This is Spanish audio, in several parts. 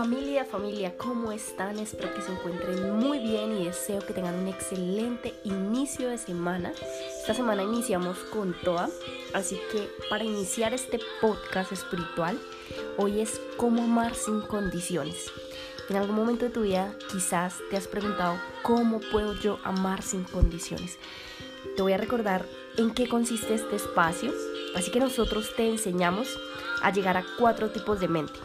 Familia, familia, ¿cómo están? Espero que se encuentren muy bien y deseo que tengan un excelente inicio de semana. Esta semana iniciamos con Toa, así que para iniciar este podcast espiritual, hoy es cómo amar sin condiciones. En algún momento de tu vida quizás te has preguntado cómo puedo yo amar sin condiciones. Te voy a recordar en qué consiste este espacio, así que nosotros te enseñamos a llegar a cuatro tipos de mente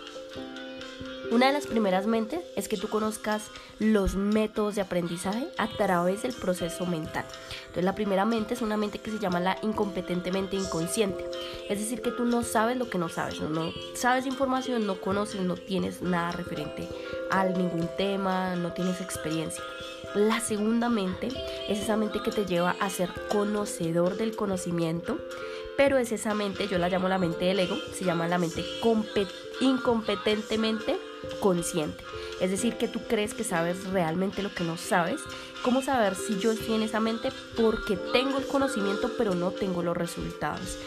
una de las primeras mentes es que tú conozcas los métodos de aprendizaje a través del proceso mental. Entonces la primera mente es una mente que se llama la incompetentemente inconsciente. Es decir, que tú no sabes lo que no sabes, no, sabes información, no conoces, no tienes nada referente a ningún tema, no tienes experiencia. La segunda mente es esa mente que te lleva a ser conocedor del conocimiento, pero es esa mente, yo la llamo la mente del ego, se llama la mente incompetentemente consciente. Es decir, que tú crees que sabes realmente lo que no sabes. ¿Cómo saber si yo estoy en esa mente? Porque tengo el conocimiento, pero no tengo los resultados.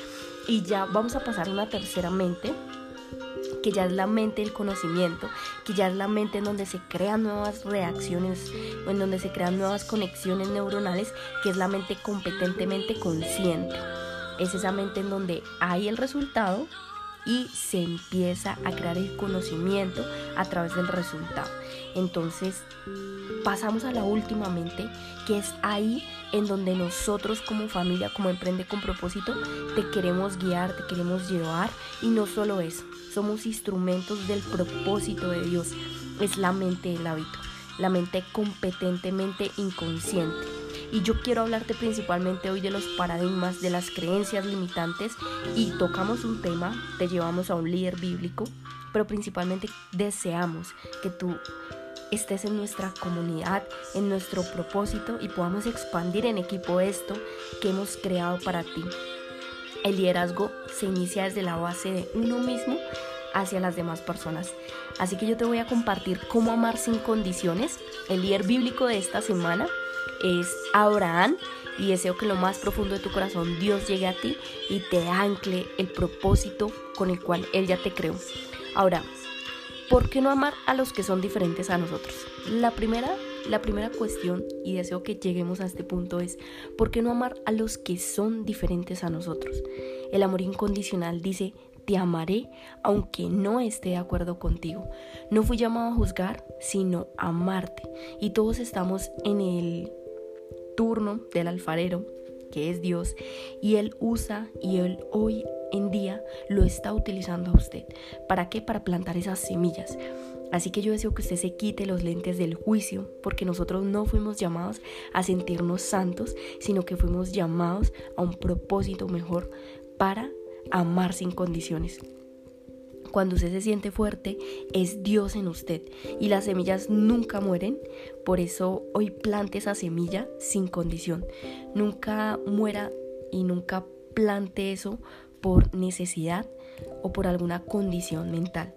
Y ya vamos a pasar a una tercera mente, que ya es la mente del conocimiento, que ya es la mente en donde se crean nuevas reacciones, o en donde se crean nuevas conexiones neuronales, que es la mente competentemente consciente. Es esa mente en donde hay el resultado, y se empieza a crear el conocimiento a través del resultado. Entonces pasamos a la última mente, que es ahí en donde nosotros como familia, como emprende con propósito, te queremos guiar, te queremos llevar y no solo eso, somos instrumentos del propósito de Dios. Es la mente del hábito, la mente competentemente inconsciente y yo quiero hablarte principalmente hoy de los paradigmas, de las creencias limitantes y tocamos un tema, te llevamos a un líder bíblico, pero principalmente deseamos que tú estés en nuestra comunidad, en nuestro propósito y podamos expandir en equipo esto que hemos creado para ti. El liderazgo se inicia desde la base de uno mismo hacia las demás personas. Así que yo te voy a compartir cómo amar sin condiciones. El líder bíblico de esta semana es Abraham y deseo que lo más profundo de tu corazón Dios llegue a ti y te ancle el propósito con el cual Él ya te creó. Ahora, ¿por qué no amar a los que son diferentes a nosotros? La primera, la primera cuestión, y deseo que lleguemos a este punto, es ¿por qué no amar a los que son diferentes a nosotros? El amor incondicional dice, te amaré aunque no esté de acuerdo contigo. No fui llamado a juzgar, sino a amarte. Y todos estamos en el turno del alfarero, que es Dios, y Él usa y Él hoy en día lo está utilizando a usted. ¿Para qué? Para plantar esas semillas. Así que yo deseo que usted se quite los lentes del juicio, porque nosotros no fuimos llamados a sentirnos santos, sino que fuimos llamados a un propósito mejor para amar sin condiciones. Cuando usted se siente fuerte, es Dios en usted y las semillas nunca mueren. Por eso hoy plante esa semilla sin condición. Nunca muera y nunca plante eso por necesidad o por alguna condición mental.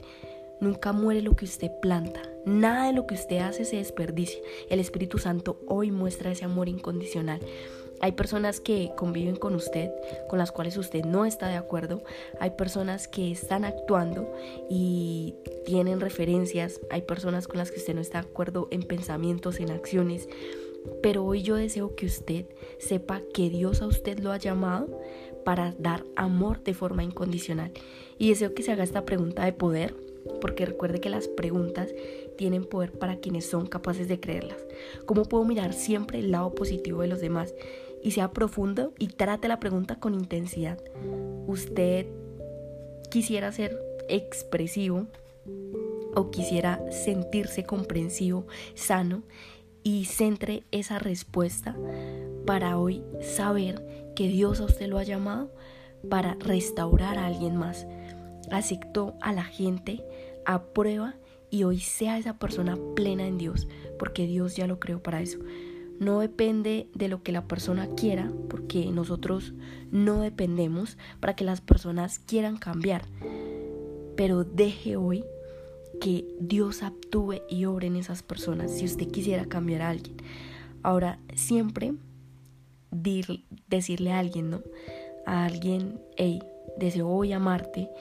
Nunca muere lo que usted planta. Nada de lo que usted hace se desperdicia. El Espíritu Santo hoy muestra ese amor incondicional. Hay personas que conviven con usted, con las cuales usted no está de acuerdo. Hay personas que están actuando y tienen referencias. Hay personas con las que usted no está de acuerdo en pensamientos, en acciones. Pero hoy yo deseo que usted sepa que Dios a usted lo ha llamado para dar amor de forma incondicional. Y deseo que se haga esta pregunta de poder, porque recuerde que las preguntas tienen poder para quienes son capaces de creerlas. ¿Cómo puedo mirar siempre el lado positivo de los demás? Y sea profundo y trate la pregunta con intensidad. ¿Usted quisiera ser expresivo o quisiera sentirse comprensivo, sano y centre esa respuesta para hoy saber que Dios a usted lo ha llamado para restaurar a alguien más. Aceptó a la gente, aprueba y hoy sea esa persona plena en Dios, porque Dios ya lo creó para eso. No depende de lo que la persona quiera, porque nosotros no dependemos para que las personas quieran cambiar. Pero deje hoy que Dios actúe y obre en esas personas si usted quisiera cambiar a alguien. Ahora, siempre decirle a alguien, ¿no? A alguien, hey, deseo hoy amarte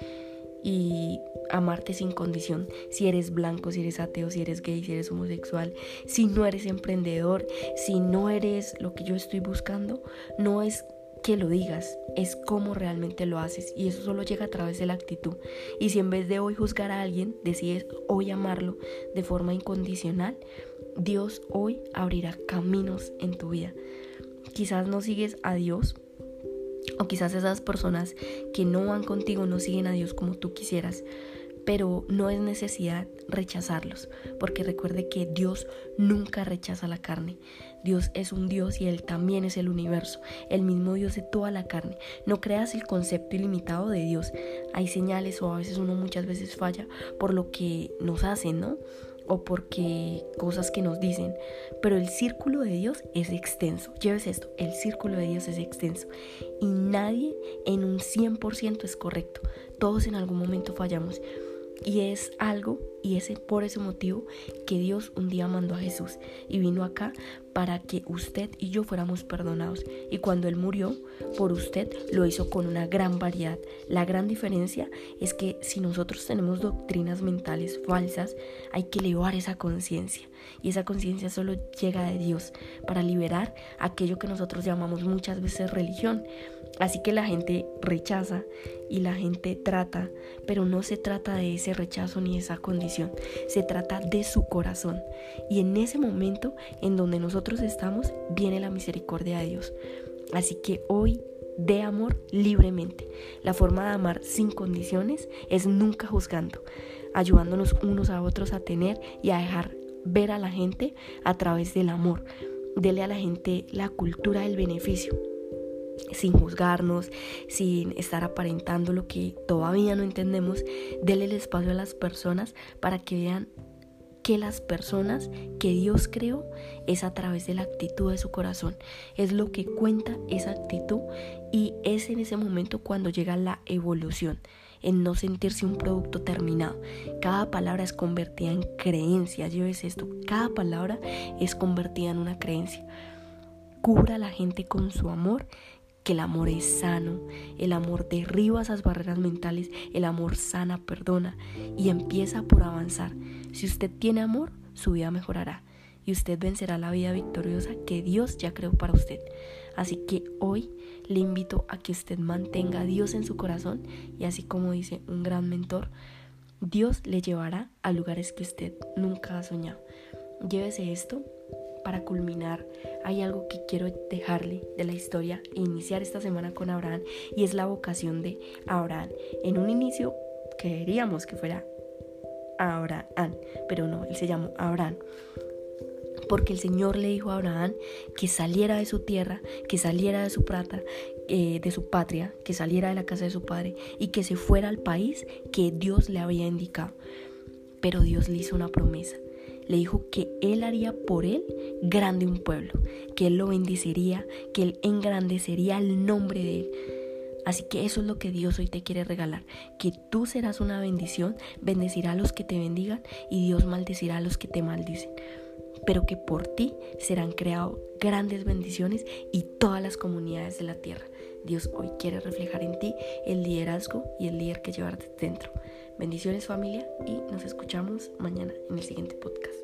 y amarte sin condición. Si eres blanco, si eres ateo, si eres gay, si eres homosexual, si no eres emprendedor, si no eres lo que yo estoy buscando, no es que lo digas, es cómo realmente lo haces y eso solo llega a través de la actitud. Y si en vez de hoy juzgar a alguien, decides hoy amarlo de forma incondicional, Dios hoy abrirá caminos en tu vida. Quizás no sigues a Dios o quizás esas personas que no van contigo no siguen a Dios como tú quisieras, pero no es necesidad rechazarlos, porque recuerde que Dios nunca rechaza la carne. Dios es un Dios y Él también es el universo, el mismo Dios de toda la carne. No creas el concepto ilimitado de Dios. Hay señales o a veces uno muchas veces falla por lo que nos hacen, ¿no? O porque cosas que nos dicen, pero el círculo de Dios es extenso. Lleves esto, el círculo de Dios es extenso y nadie en un 100% es correcto. Todos en algún momento fallamos. Y es algo, y es por ese motivo que Dios un día mandó a Jesús y vino acá para que usted y yo fuéramos perdonados. Y cuando Él murió por usted, lo hizo con una gran variedad. La gran diferencia es que si nosotros tenemos doctrinas mentales falsas, hay que elevar esa conciencia. Y esa conciencia solo llega de Dios para liberar aquello que nosotros llamamos muchas veces religión. Así que la gente rechaza y la gente trata, pero no se trata de ese rechazo ni esa condición, se trata de su corazón. Y en ese momento en donde nosotros estamos, viene la misericordia de Dios. Así que hoy de amor libremente. La forma de amar sin condiciones es nunca juzgando, ayudándonos unos a otros a tener y a dejar ver a la gente a través del amor. Dele a la gente la cultura del beneficio sin juzgarnos, sin estar aparentando lo que todavía no entendemos, dele el espacio a las personas para que vean que las personas que Dios creó es a través de la actitud de su corazón. Es lo que cuenta esa actitud y es en ese momento cuando llega la evolución, en no sentirse un producto terminado. Cada palabra es convertida en creencia. Lleves esto, cada palabra es convertida en una creencia. Cubra a la gente con su amor el amor es sano, el amor derriba esas barreras mentales, el amor sana, perdona y empieza por avanzar. Si usted tiene amor, su vida mejorará y usted vencerá la vida victoriosa que Dios ya creó para usted. Así que hoy le invito a que usted mantenga a Dios en su corazón y así como dice un gran mentor, Dios le llevará a lugares que usted nunca ha soñado. Llévese esto para culminar, hay algo que quiero dejarle de la historia e iniciar esta semana con Abraham y es la vocación de Abraham. En un inicio queríamos que fuera Abraham, pero no, él se llamó Abraham. Porque el Señor le dijo a Abraham que saliera de su tierra, que saliera de su plata, eh, de su patria, que saliera de la casa de su padre y que se fuera al país que Dios le había indicado. Pero Dios le hizo una promesa le dijo que él haría por él grande un pueblo, que él lo bendeciría, que él engrandecería el nombre de él. Así que eso es lo que Dios hoy te quiere regalar, que tú serás una bendición, bendecirá a los que te bendigan y Dios maldecirá a los que te maldicen. Pero que por ti serán creados grandes bendiciones y todas las comunidades de la tierra. Dios hoy quiere reflejar en ti el liderazgo y el líder que llevar dentro. Bendiciones familia y nos escuchamos mañana en el siguiente podcast.